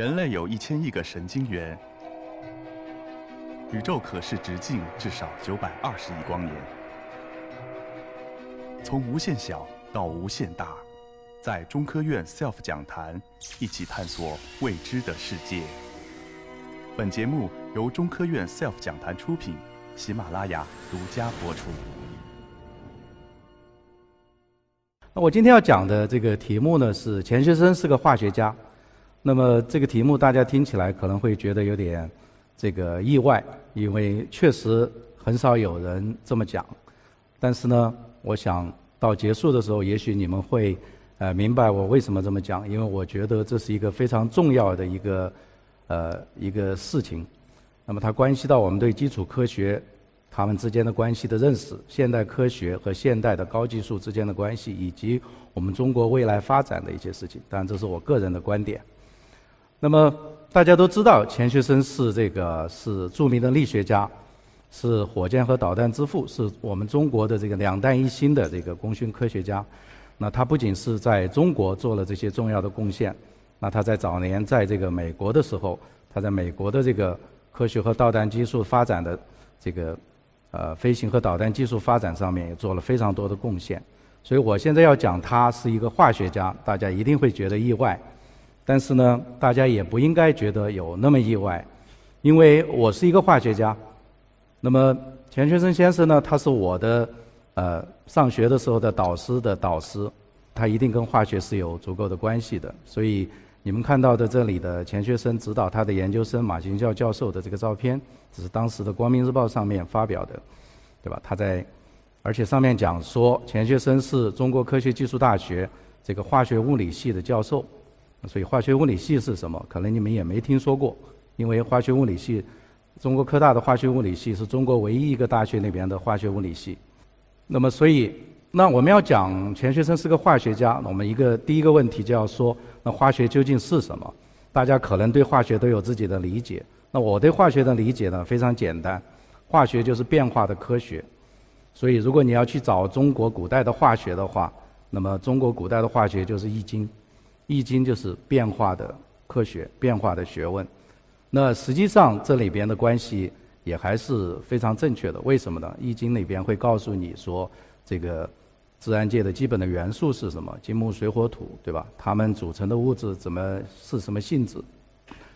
人类有一千亿个神经元，宇宙可视直径至少九百二十亿光年。从无限小到无限大，在中科院 SELF 讲坛一起探索未知的世界。本节目由中科院 SELF 讲坛出品，喜马拉雅独家播出。那我今天要讲的这个题目呢，是钱学森是个化学家。那么这个题目大家听起来可能会觉得有点这个意外，因为确实很少有人这么讲。但是呢，我想到结束的时候，也许你们会呃明白我为什么这么讲，因为我觉得这是一个非常重要的一个呃一个事情。那么它关系到我们对基础科学它们之间的关系的认识，现代科学和现代的高技术之间的关系，以及我们中国未来发展的一些事情。当然，这是我个人的观点。那么大家都知道，钱学森是这个是著名的力学家，是火箭和导弹之父，是我们中国的这个两弹一星的这个功勋科学家。那他不仅是在中国做了这些重要的贡献，那他在早年在这个美国的时候，他在美国的这个科学和导弹技术发展的这个呃飞行和导弹技术发展上面也做了非常多的贡献。所以我现在要讲他是一个化学家，大家一定会觉得意外。但是呢，大家也不应该觉得有那么意外，因为我是一个化学家。那么钱学森先生呢，他是我的呃上学的时候的导师的导师，他一定跟化学是有足够的关系的。所以你们看到的这里的钱学森指导他的研究生马行教教授的这个照片，这是当时的《光明日报》上面发表的，对吧？他在，而且上面讲说钱学森是中国科学技术大学这个化学物理系的教授。所以化学物理系是什么？可能你们也没听说过，因为化学物理系，中国科大的化学物理系是中国唯一一个大学里边的化学物理系。那么，所以那我们要讲钱学森是个化学家，我们一个第一个问题就要说，那化学究竟是什么？大家可能对化学都有自己的理解。那我对化学的理解呢，非常简单，化学就是变化的科学。所以，如果你要去找中国古代的化学的话，那么中国古代的化学就是《易经》。易经就是变化的科学，变化的学问。那实际上这里边的关系也还是非常正确的。为什么呢？易经里边会告诉你说，这个自然界的基本的元素是什么？金木水火土，对吧？它们组成的物质怎么是什么性质？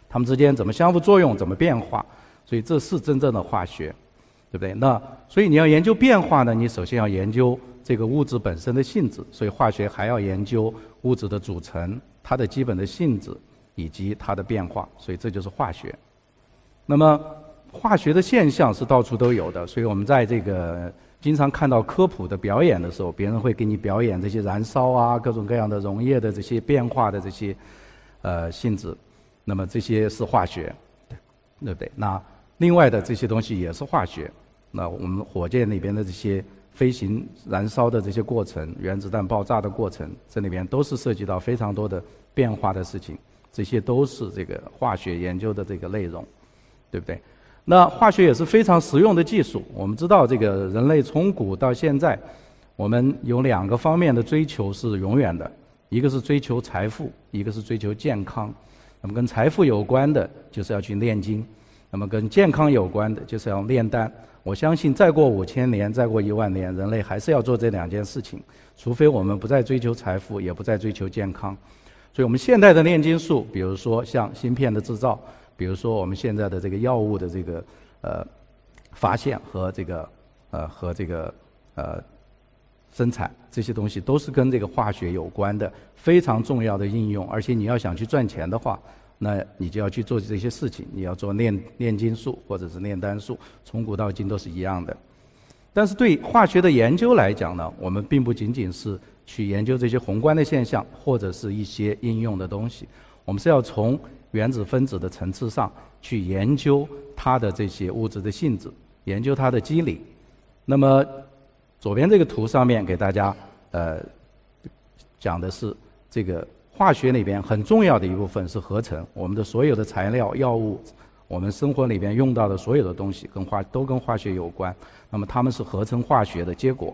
它们之间怎么相互作用？怎么变化？所以这是真正的化学，对不对？那所以你要研究变化呢，你首先要研究。这个物质本身的性质，所以化学还要研究物质的组成、它的基本的性质以及它的变化，所以这就是化学。那么，化学的现象是到处都有的，所以我们在这个经常看到科普的表演的时候，别人会给你表演这些燃烧啊、各种各样的溶液的这些变化的这些呃性质，那么这些是化学，对不对？那另外的这些东西也是化学。那我们火箭里边的这些。飞行燃烧的这些过程，原子弹爆炸的过程，这里边都是涉及到非常多的变化的事情，这些都是这个化学研究的这个内容，对不对？那化学也是非常实用的技术。我们知道，这个人类从古到现在，我们有两个方面的追求是永远的，一个是追求财富，一个是追求健康。那么跟财富有关的，就是要去炼金；那么跟健康有关的，就是要炼丹。我相信，再过五千年，再过一万年，人类还是要做这两件事情，除非我们不再追求财富，也不再追求健康。所以，我们现代的炼金术，比如说像芯片的制造，比如说我们现在的这个药物的这个呃发现和这个呃和这个呃生产，这些东西都是跟这个化学有关的非常重要的应用。而且，你要想去赚钱的话，那你就要去做这些事情，你要做炼炼金术或者是炼丹术，从古到今都是一样的。但是对化学的研究来讲呢，我们并不仅仅是去研究这些宏观的现象或者是一些应用的东西，我们是要从原子分子的层次上去研究它的这些物质的性质，研究它的机理。那么左边这个图上面给大家呃讲的是这个。化学里边很重要的一部分是合成，我们的所有的材料、药物，我们生活里边用到的所有的东西，跟化都跟化学有关。那么它们是合成化学的结果。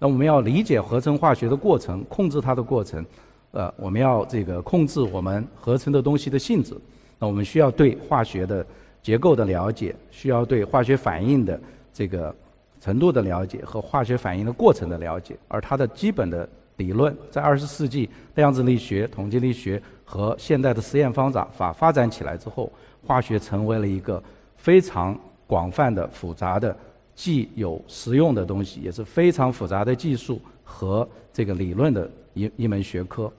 那我们要理解合成化学的过程，控制它的过程，呃，我们要这个控制我们合成的东西的性质，那我们需要对化学的结构的了解，需要对化学反应的这个程度的了解和化学反应的过程的了解，而它的基本的理论在二十世纪量子力学、统计力学和现代的实验方法法发展起来之后，化学成为了一个非常广泛的、复杂的，既有实用的东西，也是非常复杂的技术和这个理论的一一门学科。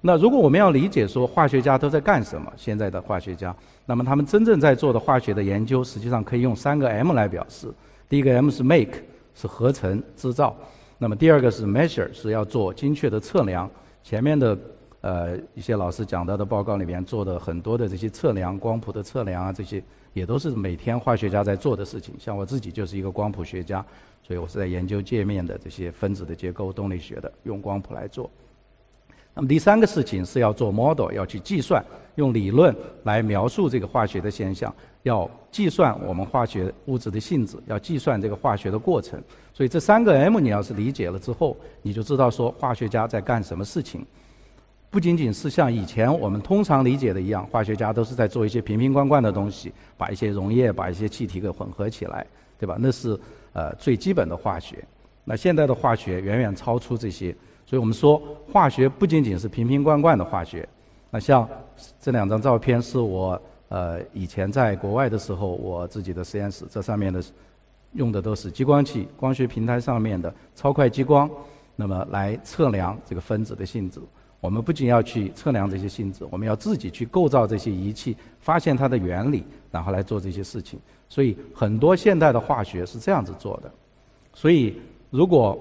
那如果我们要理解说化学家都在干什么，现在的化学家，那么他们真正在做的化学的研究，实际上可以用三个 M 来表示。第一个 M 是 make，是合成制造；那么第二个是 measure，是要做精确的测量。前面的呃一些老师讲到的报告里面做的很多的这些测量，光谱的测量啊，这些也都是每天化学家在做的事情。像我自己就是一个光谱学家，所以我是在研究界面的这些分子的结构、动力学的，用光谱来做。那么第三个事情是要做 model，要去计算，用理论来描述这个化学的现象，要计算我们化学物质的性质，要计算这个化学的过程。所以这三个 M 你要是理解了之后，你就知道说化学家在干什么事情。不仅仅是像以前我们通常理解的一样，化学家都是在做一些瓶瓶罐罐的东西，把一些溶液、把一些气体给混合起来，对吧？那是呃最基本的化学。那现在的化学远远超出这些。所以我们说，化学不仅仅是瓶瓶罐罐的化学。那像这两张照片是我呃以前在国外的时候，我自己的实验室，这上面的用的都是激光器，光学平台上面的超快激光，那么来测量这个分子的性质。我们不仅要去测量这些性质，我们要自己去构造这些仪器，发现它的原理，然后来做这些事情。所以很多现代的化学是这样子做的。所以如果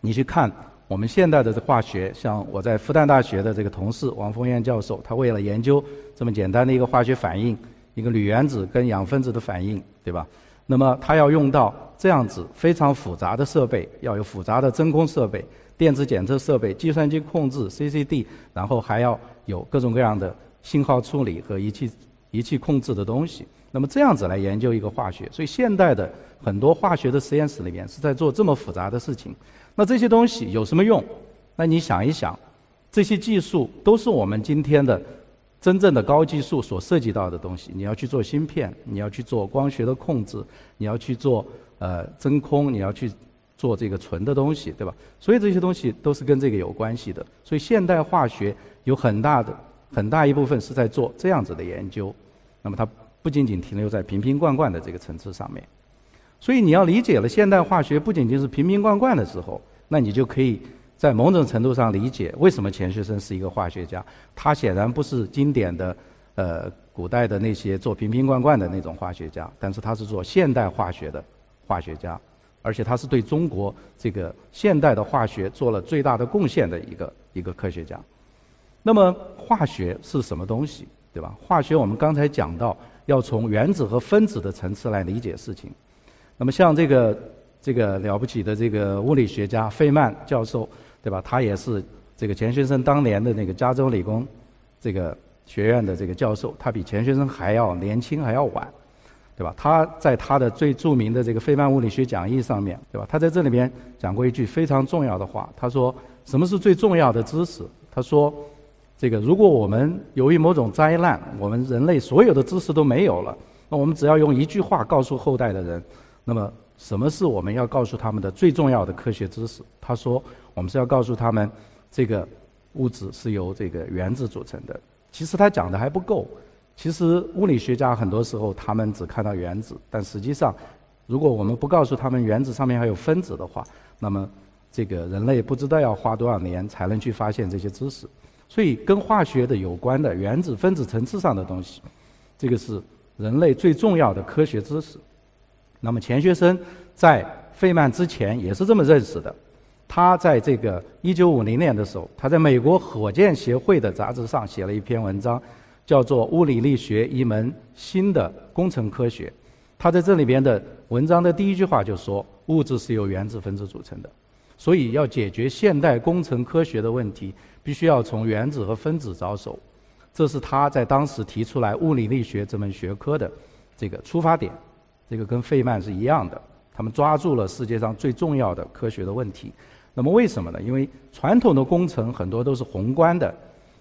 你去看。我们现代的化学，像我在复旦大学的这个同事王峰燕教授，他为了研究这么简单的一个化学反应，一个铝原子跟氧分子的反应，对吧？那么他要用到这样子非常复杂的设备，要有复杂的真空设备、电子检测设备、计算机控制 （CCD），然后还要有各种各样的信号处理和仪器仪器控制的东西。那么这样子来研究一个化学，所以现代的很多化学的实验室里面是在做这么复杂的事情。那这些东西有什么用？那你想一想，这些技术都是我们今天的真正的高技术所涉及到的东西。你要去做芯片，你要去做光学的控制，你要去做呃真空，你要去做这个纯的东西，对吧？所以这些东西都是跟这个有关系的。所以现代化学有很大的很大一部分是在做这样子的研究。那么它不仅仅停留在瓶瓶罐罐的这个层次上面。所以你要理解了现代化学不仅仅是瓶瓶罐罐的时候，那你就可以在某种程度上理解为什么钱学森是一个化学家。他显然不是经典的，呃，古代的那些做瓶瓶罐罐的那种化学家，但是他是做现代化学的化学家，而且他是对中国这个现代的化学做了最大的贡献的一个一个科学家。那么化学是什么东西，对吧？化学我们刚才讲到，要从原子和分子的层次来理解事情。那么像这个这个了不起的这个物理学家费曼教授，对吧？他也是这个钱学森当年的那个加州理工这个学院的这个教授，他比钱学森还要年轻还要晚，对吧？他在他的最著名的这个费曼物理学讲义上面，对吧？他在这里边讲过一句非常重要的话，他说：“什么是最重要的知识？”他说：“这个如果我们由于某种灾难，我们人类所有的知识都没有了，那我们只要用一句话告诉后代的人。”那么，什么是我们要告诉他们的最重要的科学知识？他说，我们是要告诉他们，这个物质是由这个原子组成的。其实他讲的还不够。其实物理学家很多时候他们只看到原子，但实际上，如果我们不告诉他们原子上面还有分子的话，那么这个人类不知道要花多少年才能去发现这些知识。所以，跟化学的有关的原子分子层次上的东西，这个是人类最重要的科学知识。那么钱学森在费曼之前也是这么认识的。他在这个1950年的时候，他在美国火箭协会的杂志上写了一篇文章，叫做《物理力学：一门新的工程科学》。他在这里边的文章的第一句话就说：“物质是由原子分子组成的，所以要解决现代工程科学的问题，必须要从原子和分子着手。”这是他在当时提出来物理力学这门学科的这个出发点。这个跟费曼是一样的，他们抓住了世界上最重要的科学的问题。那么为什么呢？因为传统的工程很多都是宏观的，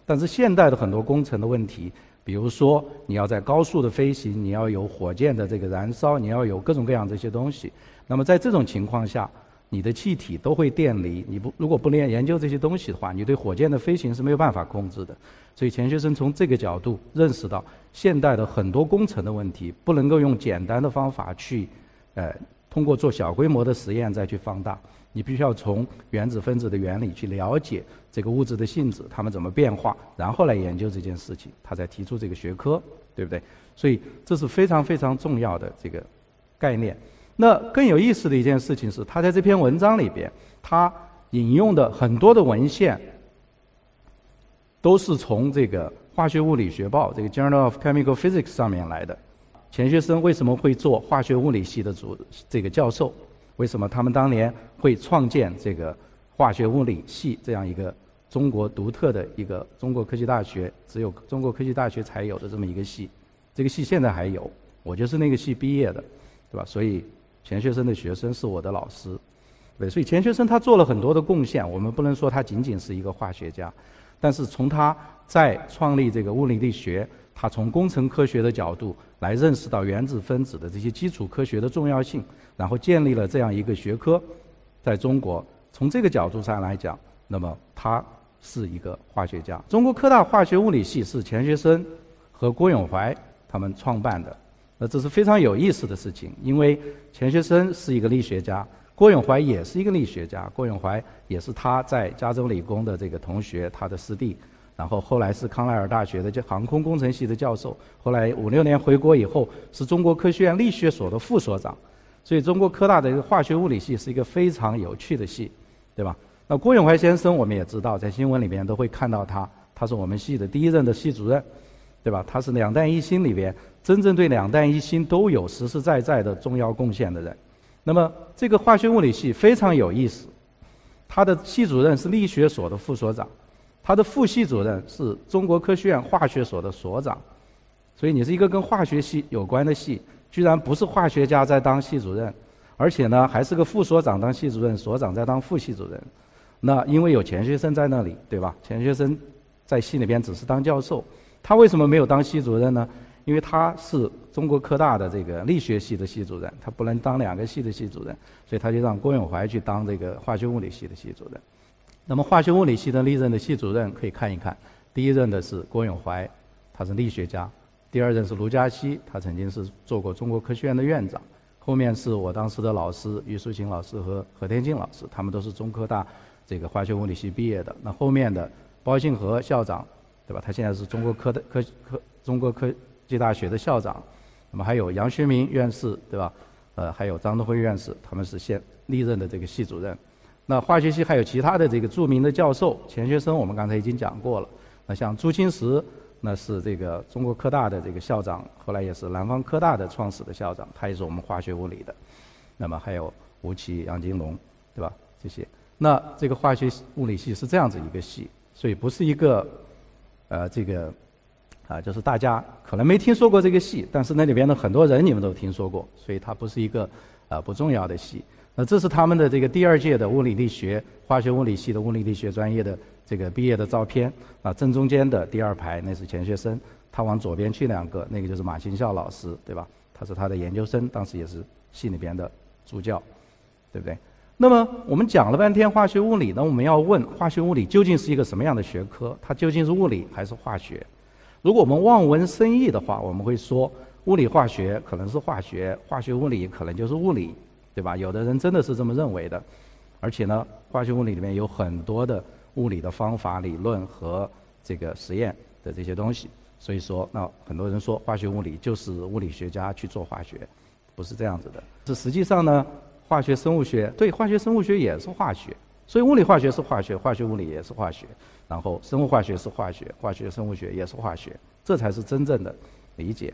但是现代的很多工程的问题比如说，你要在高速的飞行，你要有火箭的这个燃烧，你要有各种各样这些东西。那么在这种情况下，你的气体都会电离。你不如果不练研究这些东西的话，你对火箭的飞行是没有办法控制的。所以钱学森从这个角度认识到，现代的很多工程的问题不能够用简单的方法去，呃，通过做小规模的实验再去放大。你必须要从原子分子的原理去了解这个物质的性质，它们怎么变化，然后来研究这件事情，他才提出这个学科，对不对？所以这是非常非常重要的这个概念。那更有意思的一件事情是，他在这篇文章里边，他引用的很多的文献，都是从这个《化学物理学报》这个《Journal of Chemical Physics》上面来的。钱学森为什么会做化学物理系的主这个教授？为什么他们当年会创建这个化学物理系这样一个中国独特的一个中国科技大学只有中国科技大学才有的这么一个系？这个系现在还有，我就是那个系毕业的，对吧？所以钱学森的学生是我的老师，对。所以钱学森他做了很多的贡献，我们不能说他仅仅是一个化学家，但是从他在创立这个物理力学，他从工程科学的角度来认识到原子分子的这些基础科学的重要性。然后建立了这样一个学科，在中国，从这个角度上来讲，那么他是一个化学家。中国科大化学物理系是钱学森和郭永怀他们创办的，那这是非常有意思的事情，因为钱学森是一个力学家，郭永怀也是一个力学家。郭永怀也是他在加州理工的这个同学，他的师弟，然后后来是康奈尔大学的这航空工程系的教授，后来五六年回国以后，是中国科学院力学所的副所长。所以，中国科大的一个化学物理系是一个非常有趣的系，对吧？那郭永怀先生，我们也知道，在新闻里面都会看到他，他是我们系的第一任的系主任，对吧？他是两弹一星里边真正对两弹一星都有实实在在的重要贡献的人。那么，这个化学物理系非常有意思，他的系主任是力学所的副所长，他的副系主任是中国科学院化学所的所长，所以你是一个跟化学系有关的系。居然不是化学家在当系主任，而且呢还是个副所长当系主任，所长在当副系主任。那因为有钱学森在那里，对吧？钱学森在系里边只是当教授，他为什么没有当系主任呢？因为他是中国科大的这个力学系的系主任，他不能当两个系的系主任，所以他就让郭永怀去当这个化学物理系的系主任。那么化学物理系的历任的系主任可以看一看，第一任的是郭永怀，他是力学家。第二任是卢嘉锡，他曾经是做过中国科学院的院长。后面是我当时的老师于淑琴老师和何天进老师，他们都是中科大这个化学物理系毕业的。那后面的包信和校长，对吧？他现在是中国科的科科中国科技大学的校长。那么还有杨学明院士，对吧？呃，还有张东辉院士，他们是现历任的这个系主任。那化学系还有其他的这个著名的教授，钱学森我们刚才已经讲过了。那像朱清时。那是这个中国科大的这个校长，后来也是南方科大的创始的校长，他也是我们化学物理的。那么还有吴奇、杨金龙，对吧？这些。那这个化学物理系是这样子一个系，所以不是一个，呃，这个，啊，就是大家可能没听说过这个戏，但是那里边的很多人你们都听说过，所以它不是一个，呃，不重要的戏。那这是他们的这个第二届的物理力学化学物理系的物理力学专业的。这个毕业的照片啊，正中间的第二排那是钱学森，他往左边去两个，那个就是马新孝老师，对吧？他是他的研究生，当时也是系里边的助教，对不对？那么我们讲了半天化学物理，那我们要问化学物理究竟是一个什么样的学科？它究竟是物理还是化学？如果我们望文生义的话，我们会说物理化学可能是化学，化学物理可能就是物理，对吧？有的人真的是这么认为的，而且呢，化学物理里面有很多的。物理的方法、理论和这个实验的这些东西，所以说，那很多人说化学物理就是物理学家去做化学，不是这样子的。是实际上呢，化学生物学对化学生物学也是化学，所以物理化学是化学，化学物理也是化学，然后生物化学是化学，化学生物学也是化学，这才是真正的理解。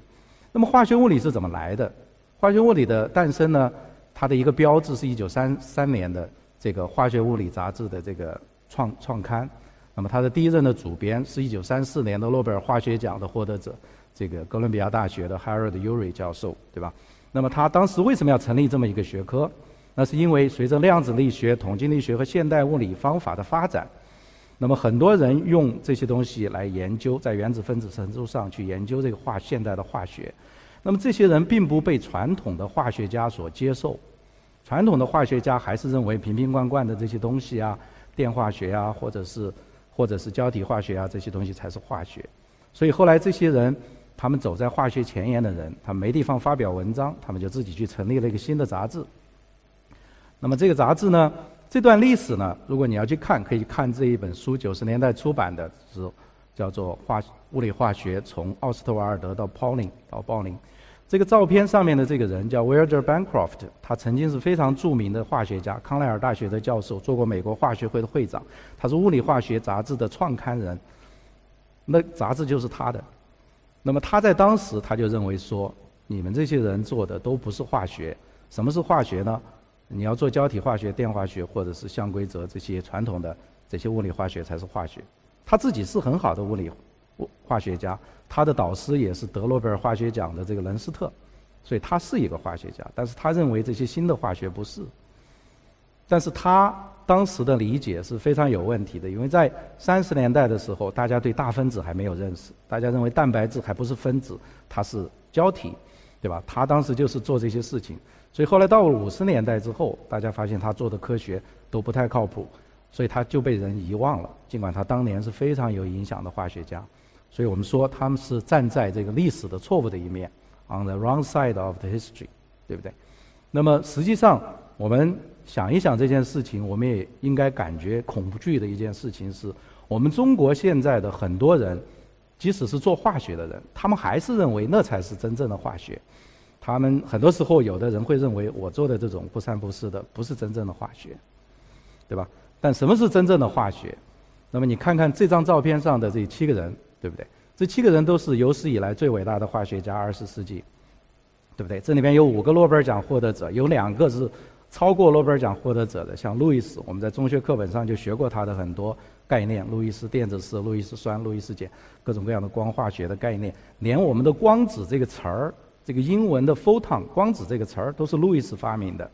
那么化学物理是怎么来的？化学物理的诞生呢？它的一个标志是一九三三年的这个化学物理杂志的这个。创创刊，那么它的第一任的主编是一九三四年的诺贝尔化学奖的获得者，这个哥伦比亚大学的 Harold Urey 教授，对吧？那么他当时为什么要成立这么一个学科？那是因为随着量子力学、统计力学和现代物理方法的发展，那么很多人用这些东西来研究，在原子分子程度上去研究这个化现代的化学。那么这些人并不被传统的化学家所接受，传统的化学家还是认为瓶瓶罐罐的这些东西啊，电化学啊，或者是或者是胶体化学啊这些东西才是化学。所以后来这些人，他们走在化学前沿的人，他没地方发表文章，他们就自己去成立了一个新的杂志。那么这个杂志呢？这段历史呢，如果你要去看，可以看这一本书，九十年代出版的，是叫做《化物理化学从奥斯特瓦尔德到 Pauling 到鲍林》。这个照片上面的这个人叫 Wilder Bancroft，他曾经是非常著名的化学家，康奈尔大学的教授，做过美国化学会的会长，他是物理化学杂志的创刊人。那杂志就是他的。那么他在当时他就认为说，你们这些人做的都不是化学。什么是化学呢？你要做胶体化学、电化学，或者是相规则这些传统的这些物理化学才是化学。他自己是很好的物理化学家，他的导师也是得诺贝尔化学奖的这个伦斯特，所以他是一个化学家。但是他认为这些新的化学不是。但是他当时的理解是非常有问题的，因为在三十年代的时候，大家对大分子还没有认识，大家认为蛋白质还不是分子，它是胶体，对吧？他当时就是做这些事情。所以后来到了五十年代之后，大家发现他做的科学都不太靠谱，所以他就被人遗忘了。尽管他当年是非常有影响的化学家，所以我们说他们是站在这个历史的错误的一面，on the wrong side of the history，对不对？那么实际上，我们想一想这件事情，我们也应该感觉恐惧的一件事情是，我们中国现在的很多人，即使是做化学的人，他们还是认为那才是真正的化学。他们很多时候，有的人会认为我做的这种不三不四的不是真正的化学，对吧？但什么是真正的化学？那么你看看这张照片上的这七个人，对不对？这七个人都是有史以来最伟大的化学家，二十世纪，对不对？这里边有五个诺贝尔奖获得者，有两个是超过诺贝尔奖获得者的，像路易斯，我们在中学课本上就学过他的很多概念，路易斯电子式、路易斯酸、路易斯碱，各种各样的光化学的概念，连我们的光子这个词儿。这个英文的 photon 光子这个词儿都是路易斯发明的，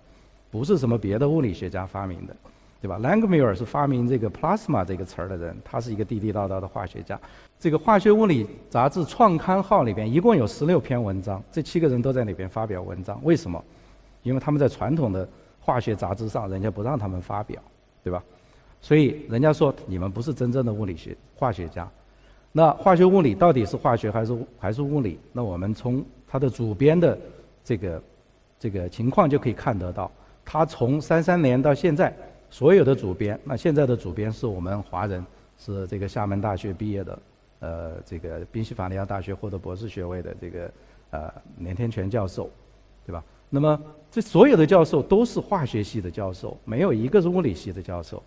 不是什么别的物理学家发明的，对吧？Langmuir 是发明这个 plasma 这个词儿的人，他是一个地地道道的化学家。这个化学物理杂志创刊号里边一共有十六篇文章，这七个人都在里边发表文章。为什么？因为他们在传统的化学杂志上，人家不让他们发表，对吧？所以人家说你们不是真正的物理学化学家。那化学物理到底是化学还是还是物理？那我们从它的主编的这个这个情况就可以看得到，他从三三年到现在，所有的主编，那现在的主编是我们华人，是这个厦门大学毕业的，呃，这个宾夕法尼亚大学获得博士学位的这个呃连天全教授，对吧？那么这所有的教授都是化学系的教授，没有一个是物理系的教授，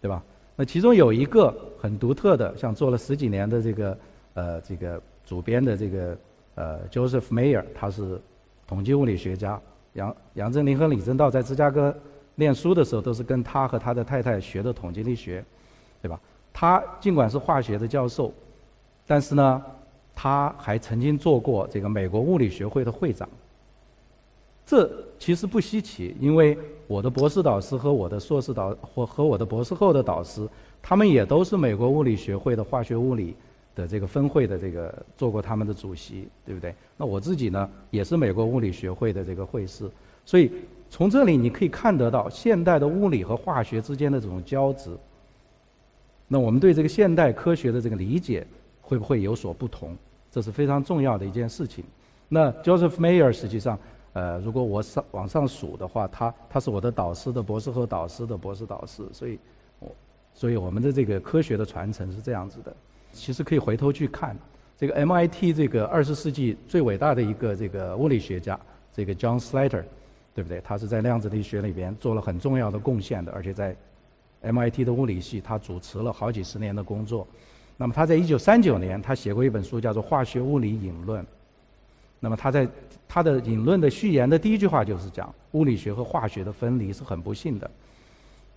对吧？那其中有一个很独特的，像做了十几年的这个呃这个主编的这个。呃，Joseph Mayer，他是统计物理学家。杨杨振宁和李政道在芝加哥念书的时候，都是跟他和他的太太学的统计力学，对吧？他尽管是化学的教授，但是呢，他还曾经做过这个美国物理学会的会长。这其实不稀奇，因为我的博士导师和我的硕士导或和我的博士后的导师，他们也都是美国物理学会的化学物理。的这个分会的这个做过他们的主席，对不对？那我自己呢，也是美国物理学会的这个会士，所以从这里你可以看得到现代的物理和化学之间的这种交织。那我们对这个现代科学的这个理解会不会有所不同？这是非常重要的一件事情。那 Joseph Mayer 实际上，呃，如果我上往上数的话，他他是我的导师的博士后导师的博士导师，所以，我所以我们的这个科学的传承是这样子的。其实可以回头去看，这个 MIT 这个二十世纪最伟大的一个这个物理学家，这个 John Slater，对不对？他是在量子力学里边做了很重要的贡献的，而且在 MIT 的物理系，他主持了好几十年的工作。那么他在一九三九年，他写过一本书，叫做《化学物理引论》。那么他在他的引论的序言的第一句话就是讲，物理学和化学的分离是很不幸的。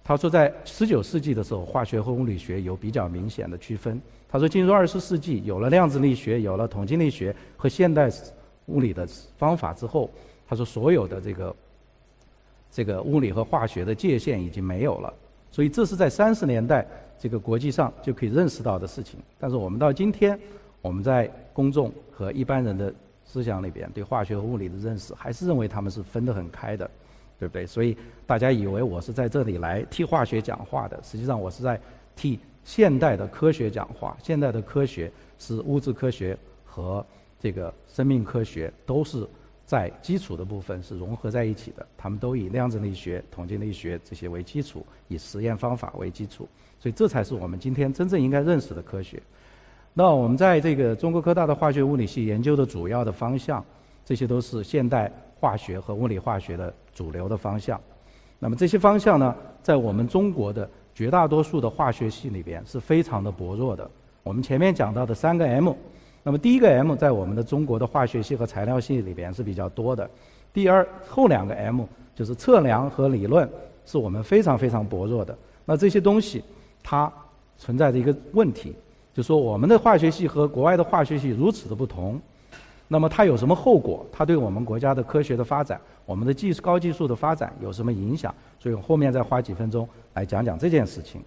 他说，在十九世纪的时候，化学和物理学有比较明显的区分。他说，进入二十世纪，有了量子力学，有了统计力学和现代物理的方法之后，他说，所有的这个这个物理和化学的界限已经没有了。所以，这是在三十年代这个国际上就可以认识到的事情。但是我们到今天，我们在公众和一般人的思想里边，对化学和物理的认识，还是认为他们是分得很开的，对不对？所以大家以为我是在这里来替化学讲话的，实际上我是在替现代的科学讲话。现代的科学是物质科学和这个生命科学都是。在基础的部分是融合在一起的，他们都以量子力学、统计力学这些为基础，以实验方法为基础，所以这才是我们今天真正应该认识的科学。那我们在这个中国科大的化学物理系研究的主要的方向，这些都是现代化学和物理化学的主流的方向。那么这些方向呢，在我们中国的绝大多数的化学系里边是非常的薄弱的。我们前面讲到的三个 M。那么第一个 M 在我们的中国的化学系和材料系里边是比较多的，第二后两个 M 就是测量和理论是我们非常非常薄弱的。那这些东西它存在着一个问题，就说我们的化学系和国外的化学系如此的不同，那么它有什么后果？它对我们国家的科学的发展、我们的技术高技术的发展有什么影响？所以后面再花几分钟来讲讲这件事情。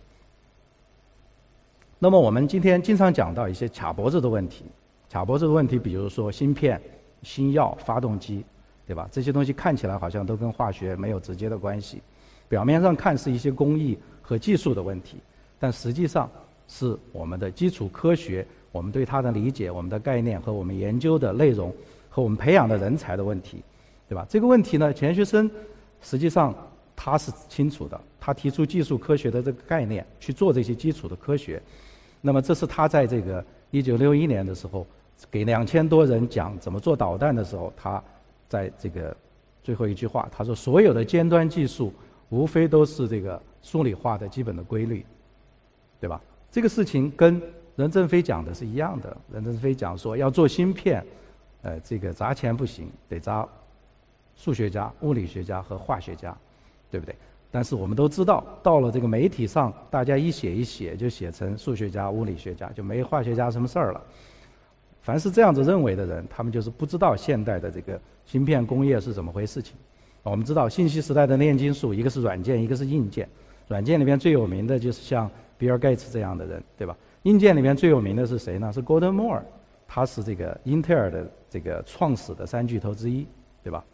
那么我们今天经常讲到一些卡脖子的问题。卡脖子的问题，比如说芯片、新药、发动机，对吧？这些东西看起来好像都跟化学没有直接的关系，表面上看是一些工艺和技术的问题，但实际上是我们的基础科学、我们对它的理解、我们的概念和我们研究的内容和我们培养的人才的问题，对吧？这个问题呢，钱学森实际上他是清楚的，他提出技术科学的这个概念去做这些基础的科学，那么这是他在这个一九六一年的时候。给两千多人讲怎么做导弹的时候，他在这个最后一句话，他说：“所有的尖端技术无非都是这个数理化的基本的规律，对吧？”这个事情跟任正非讲的是一样的。任正非讲说要做芯片，呃，这个砸钱不行，得砸数学家、物理学家和化学家，对不对？但是我们都知道，到了这个媒体上，大家一写一写就写成数学家、物理学家，就没化学家什么事儿了。凡是这样子认为的人，他们就是不知道现代的这个芯片工业是怎么回事情。我们知道信息时代的炼金术，一个是软件，一个是硬件。软件里面最有名的就是像比尔盖茨这样的人，对吧？硬件里面最有名的是谁呢？是 Gordon Moore，他是这个英特尔的这个创始的三巨头之一，对吧？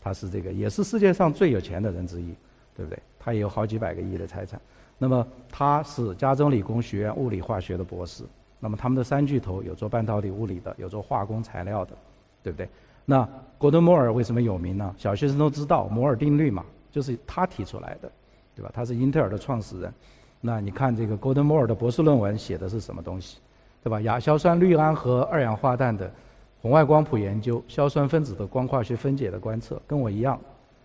他是这个也是世界上最有钱的人之一，对不对？他也有好几百个亿的财产。那么他是加州理工学院物理化学的博士。那么他们的三巨头有做半导体物理的，有做化工材料的，对不对？那戈登摩尔为什么有名呢？小学生都知道摩尔定律嘛，就是他提出来的，对吧？他是英特尔的创始人。那你看这个戈登摩尔的博士论文写的是什么东西，对吧？亚硝酸氯胺和二氧化氮的红外光谱研究，硝酸分子的光化学分解的观测，跟我一样，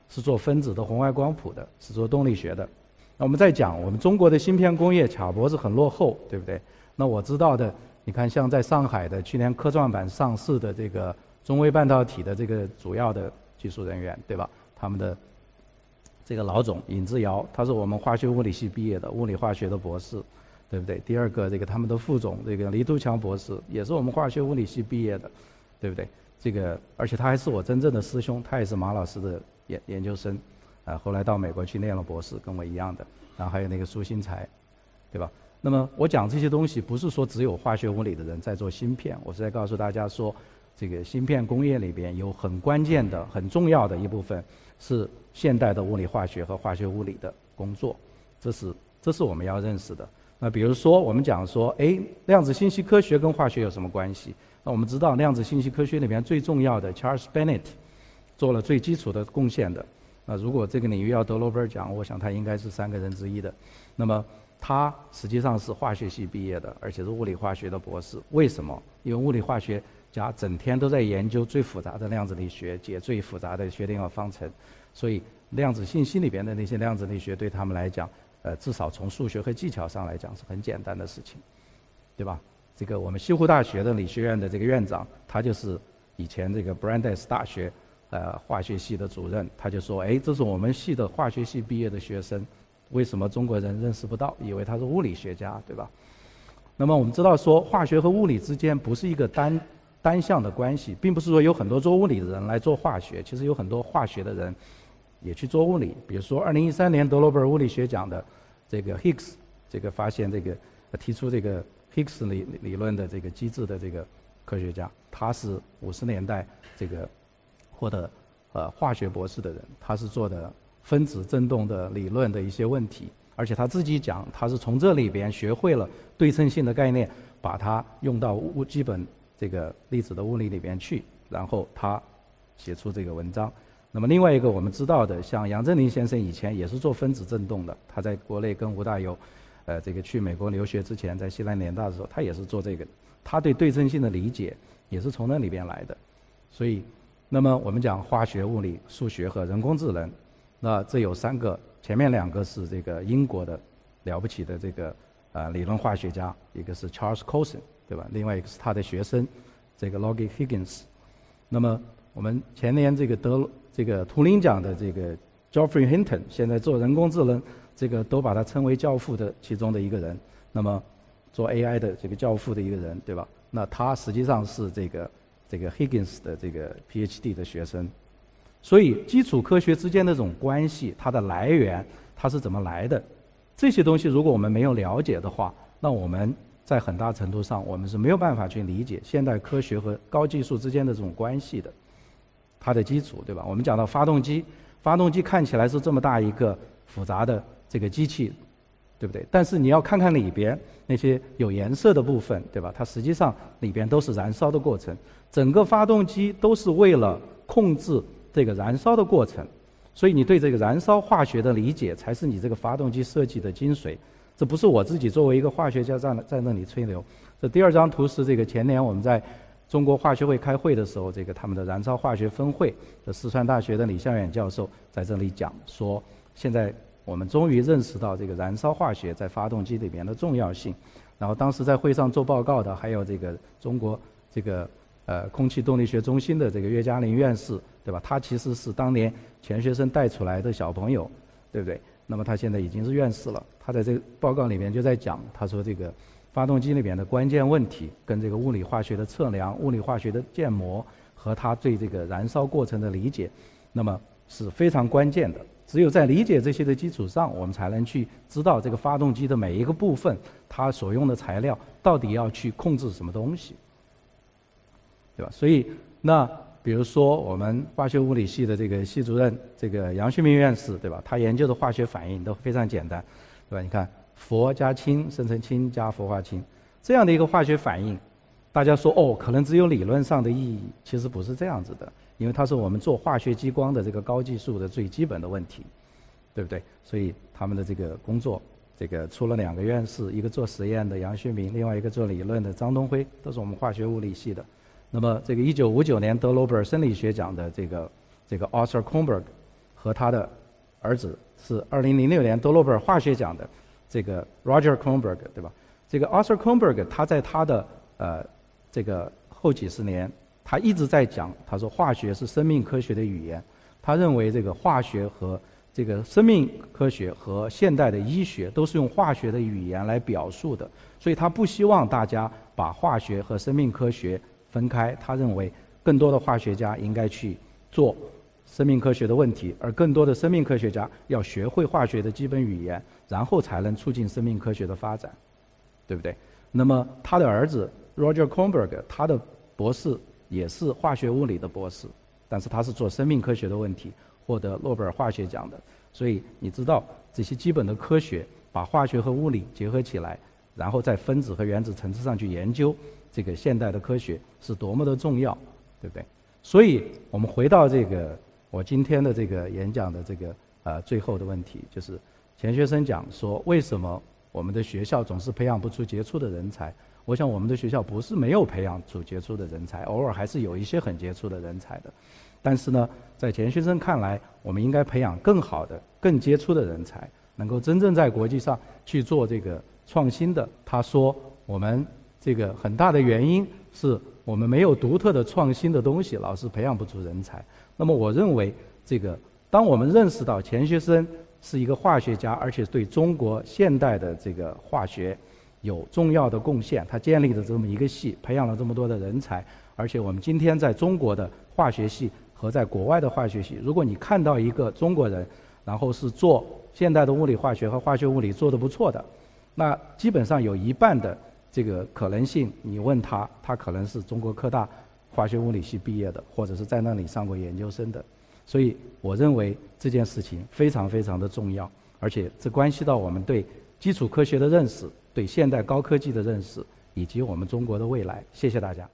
是做分子的红外光谱的，是做动力学的。那我们再讲，我们中国的芯片工业卡脖子很落后，对不对？那我知道的，你看，像在上海的去年科创板上市的这个中微半导体的这个主要的技术人员，对吧？他们的这个老总尹志尧，他是我们化学物理系毕业的，物理化学的博士，对不对？第二个，这个他们的副总这个黎都强博士，也是我们化学物理系毕业的，对不对？这个，而且他还是我真正的师兄，他也是马老师的研研究生，啊，后来到美国去念了博士，跟我一样的。然后还有那个苏新才，对吧？那么我讲这些东西，不是说只有化学物理的人在做芯片，我是在告诉大家说，这个芯片工业里边有很关键的、很重要的一部分是现代的物理化学和化学物理的工作，这是这是我们要认识的。那比如说我们讲说，哎，量子信息科学跟化学有什么关系？那我们知道量子信息科学里面最重要的 Charles Bennett 做了最基础的贡献的。那如果这个领域要得诺贝尔奖，我想他应该是三个人之一的。那么。他实际上是化学系毕业的，而且是物理化学的博士。为什么？因为物理化学家整天都在研究最复杂的量子力学，解最复杂的薛定谔方程，所以量子信息里边的那些量子力学对他们来讲，呃，至少从数学和技巧上来讲是很简单的事情，对吧？这个我们西湖大学的理学院的这个院长，他就是以前这个 brandes 大学呃化学系的主任，他就说：“哎，这是我们系的化学系毕业的学生。”为什么中国人认识不到？以为他是物理学家，对吧？那么我们知道说，化学和物理之间不是一个单单向的关系，并不是说有很多做物理的人来做化学，其实有很多化学的人也去做物理。比如说，二零一三年德诺贝尔物理学奖的这个 Higgs 这个发现这个提出这个 Higgs 理理论的这个机制的这个科学家，他是五十年代这个获得呃化学博士的人，他是做的分子振动的理论的一些问题，而且他自己讲，他是从这里边学会了对称性的概念，把它用到物基本这个粒子的物理里边去，然后他写出这个文章。那么另外一个我们知道的，像杨振宁先生以前也是做分子振动的，他在国内跟吴大猷，呃，这个去美国留学之前，在西南联大的时候，他也是做这个，他对对称性的理解也是从那里边来的。所以，那么我们讲化学、物理、数学和人工智能，那这有三个，前面两个是这个英国的了不起的这个呃理论化学家，一个是 Charles Coulson，对吧？另外一个是他的学生，这个 Logie Higgins。那么我们前年这个得。这个图灵奖的这个 Geoffrey Hinton，现在做人工智能，这个都把他称为教父的其中的一个人。那么做 AI 的这个教父的一个人，对吧？那他实际上是这个这个 Higgins 的这个 PhD 的学生。所以基础科学之间的这种关系，它的来源它是怎么来的？这些东西如果我们没有了解的话，那我们在很大程度上我们是没有办法去理解现代科学和高技术之间的这种关系的。它的基础，对吧？我们讲到发动机，发动机看起来是这么大一个复杂的这个机器，对不对？但是你要看看里边那些有颜色的部分，对吧？它实际上里边都是燃烧的过程，整个发动机都是为了控制这个燃烧的过程。所以你对这个燃烧化学的理解，才是你这个发动机设计的精髓。这不是我自己作为一个化学家在在那里吹牛。这第二张图是这个前年我们在。中国化学会开会的时候，这个他们的燃烧化学分会的四川大学的李向远教授在这里讲说，现在我们终于认识到这个燃烧化学在发动机里面的重要性。然后当时在会上做报告的还有这个中国这个呃空气动力学中心的这个岳嘉林院士，对吧？他其实是当年钱学森带出来的小朋友，对不对？那么他现在已经是院士了。他在这个报告里面就在讲，他说这个。发动机里面的关键问题，跟这个物理化学的测量、物理化学的建模和他对这个燃烧过程的理解，那么是非常关键的。只有在理解这些的基础上，我们才能去知道这个发动机的每一个部分，它所用的材料到底要去控制什么东西，对吧？所以，那比如说我们化学物理系的这个系主任，这个杨旭明院士，对吧？他研究的化学反应都非常简单，对吧？你看。氟加氢生成氢加氟化氢，这样的一个化学反应，大家说哦，可能只有理论上的意义，其实不是这样子的，因为它是我们做化学激光的这个高技术的最基本的问题，对不对？所以他们的这个工作，这个出了两个院士，一个做实验的杨旭明，另外一个做理论的张东辉，都是我们化学物理系的。那么这个一九五九年得诺贝尔生理学奖的这个这个 Arthur Kornberg 和他的儿子是二零零六年得诺贝尔化学奖的。这个 Roger Kronberg 对吧？这个 Arthur Kronberg 他在他的呃这个后几十年，他一直在讲，他说化学是生命科学的语言。他认为这个化学和这个生命科学和现代的医学都是用化学的语言来表述的，所以他不希望大家把化学和生命科学分开。他认为更多的化学家应该去做。生命科学的问题，而更多的生命科学家要学会化学的基本语言，然后才能促进生命科学的发展，对不对？那么他的儿子 Roger Kornberg，他的博士也是化学物理的博士，但是他是做生命科学的问题获得诺贝尔化学奖的。所以你知道这些基本的科学，把化学和物理结合起来，然后在分子和原子层次上去研究这个现代的科学是多么的重要，对不对？所以我们回到这个。我今天的这个演讲的这个呃最后的问题就是，钱学森讲说为什么我们的学校总是培养不出杰出的人才？我想我们的学校不是没有培养出杰出的人才，偶尔还是有一些很杰出的人才的。但是呢，在钱学森看来，我们应该培养更好的、更杰出的人才，能够真正在国际上去做这个创新的。他说，我们这个很大的原因是我们没有独特的创新的东西，老是培养不出人才。那么我认为，这个当我们认识到钱学森是一个化学家，而且对中国现代的这个化学有重要的贡献，他建立了这么一个系，培养了这么多的人才，而且我们今天在中国的化学系和在国外的化学系，如果你看到一个中国人，然后是做现代的物理化学和化学物理做得不错的，那基本上有一半的这个可能性，你问他，他可能是中国科大化学物理系毕业的，或者是在那里上过研究生的。所以我认为这件事情非常非常的重要，而且这关系到我们对基础科学的认识、对现代高科技的认识，以及我们中国的未来。谢谢大家。